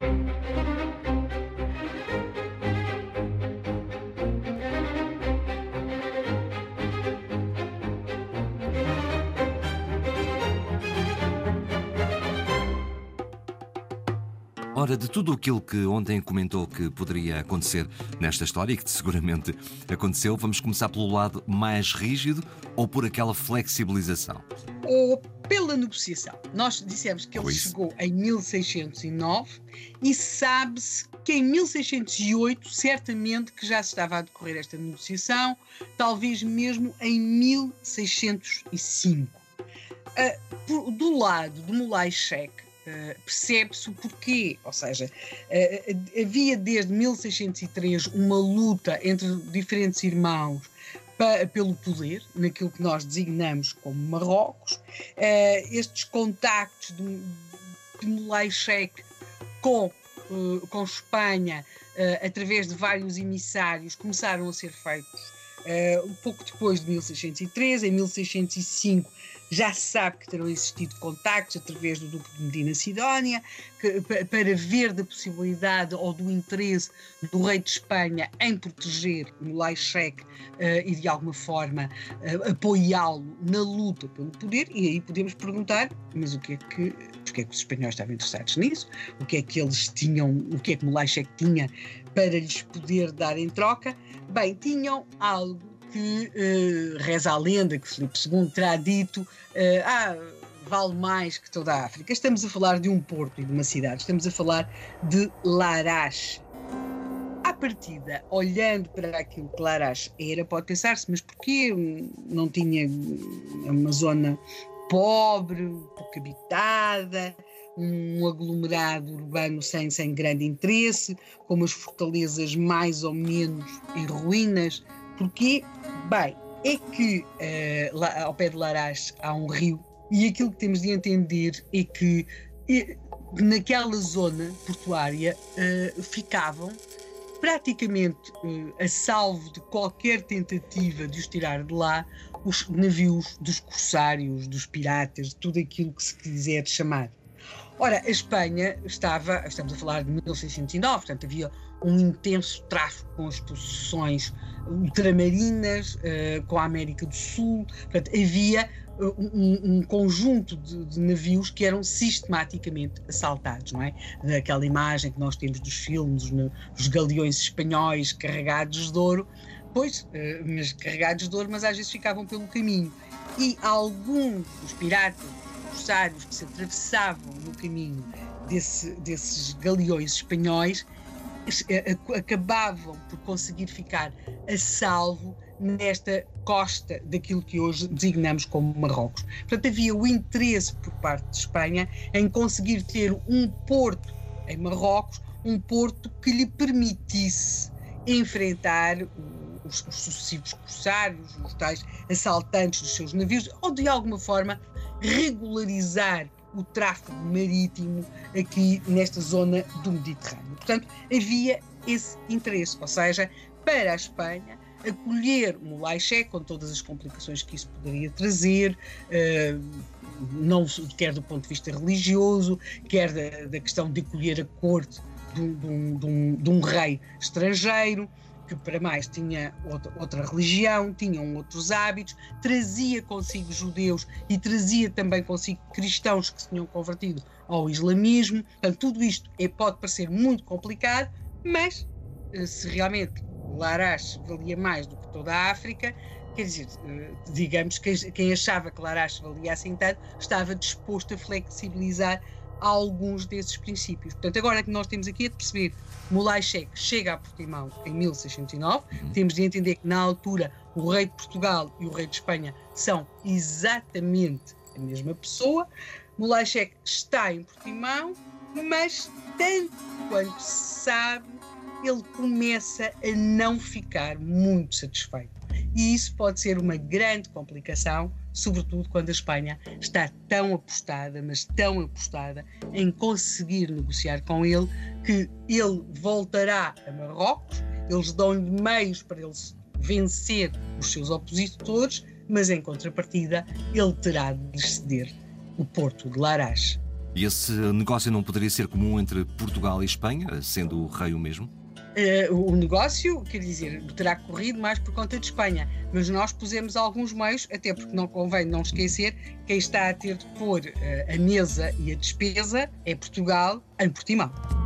Thank you. Ora, de tudo aquilo que ontem comentou que poderia acontecer nesta história e que seguramente aconteceu, vamos começar pelo lado mais rígido ou por aquela flexibilização? Ou pela negociação. Nós dissemos que ele chegou em 1609 e sabe-se que em 1608 certamente que já se estava a decorrer esta negociação, talvez mesmo em 1605. Uh, por, do lado do Mulai Sheikh, Uh, percebe-se o porquê, ou seja, uh, havia desde 1603 uma luta entre diferentes irmãos pelo poder, naquilo que nós designamos como Marrocos, uh, estes contactos de, de Moulay Sheikh com, com Espanha, através de vários emissários, começaram a ser feitos um pouco depois de 1603, em 1605 já se sabe que terão existido contactos através do Duque de Medina Sidónia que, para ver da possibilidade ou do interesse do rei de Espanha em proteger Mulay Sheikh uh, e de alguma forma uh, apoiá-lo na luta pelo poder. E aí podemos perguntar mas o que é que porque é que os espanhóis estavam interessados nisso? O que é que eles tinham o que é que Mulay Sheikh tinha para lhes poder dar em troca? Bem tinham algo que uh, reza a lenda que Filipe II terá dito: uh, ah, vale mais que toda a África. Estamos a falar de um porto e de uma cidade, estamos a falar de Larache. À partida, olhando para aquilo que Larache era, pode pensar-se, mas porquê não tinha uma zona pobre, pouco habitada, um aglomerado urbano sem, sem grande interesse, com umas fortalezas mais ou menos em ruínas? Porquê? Bem, é que uh, lá, ao pé de Larache há um rio e aquilo que temos de entender é que e, naquela zona portuária uh, ficavam praticamente uh, a salvo de qualquer tentativa de os tirar de lá os navios dos corsários, dos piratas, tudo aquilo que se quiser chamar. Ora, a Espanha estava, estamos a falar de 1609, portanto havia um intenso tráfico com as possessões ultramarinas, uh, com a América do Sul, portanto havia uh, um, um, conjunto de, de, navios que eram sistematicamente assaltados, não é? Daquela imagem que nós temos dos filmes, os, os galeões espanhóis carregados de ouro, pois, uh, mas carregados de ouro, mas às vezes ficavam pelo caminho. E alguns dos piratas corsários que se atravessavam no caminho desse, desses galeões espanhóis eh, acabavam por conseguir ficar a salvo nesta costa daquilo que hoje designamos como Marrocos. Portanto, havia o interesse por parte de Espanha em conseguir ter um porto em Marrocos, um porto que lhe permitisse enfrentar os, os sucessivos corsários, os tais assaltantes dos seus navios, ou de alguma forma regularizar o tráfego marítimo aqui nesta zona do Mediterrâneo. Portanto, havia esse interesse, ou seja, para a Espanha acolher o Mulaiché com todas as complicações que isso poderia trazer, uh, não quer do ponto de vista religioso, quer da, da questão de acolher a corte de um, de um, de um rei estrangeiro que para mais tinha outra, outra religião, tinham outros hábitos, trazia consigo judeus e trazia também consigo cristãos que se tinham convertido ao islamismo. Portanto, tudo isto é, pode parecer muito complicado, mas eh, se realmente Larache valia mais do que toda a África, quer dizer, eh, digamos que quem achava que Larache valia assim tanto estava disposto a flexibilizar alguns desses princípios. Portanto, agora que nós temos aqui é de perceber Mulai Sheikh chega a Portimão em 1609, uhum. temos de entender que na altura o rei de Portugal e o rei de Espanha são exatamente a mesma pessoa. Mulai Sheikh está em Portimão, mas tanto quanto se sabe, ele começa a não ficar muito satisfeito. E isso pode ser uma grande complicação sobretudo quando a Espanha está tão apostada, mas tão apostada em conseguir negociar com ele, que ele voltará a Marrocos, eles dão-lhe meios para ele vencer os seus opositores, mas em contrapartida ele terá de ceder o porto de Larache E esse negócio não poderia ser comum entre Portugal e Espanha, sendo o rei o mesmo? Uh, o negócio, quer dizer, terá corrido mais por conta de Espanha, mas nós pusemos alguns meios, até porque não convém não esquecer, quem está a ter de pôr uh, a mesa e a despesa é Portugal em Portimão.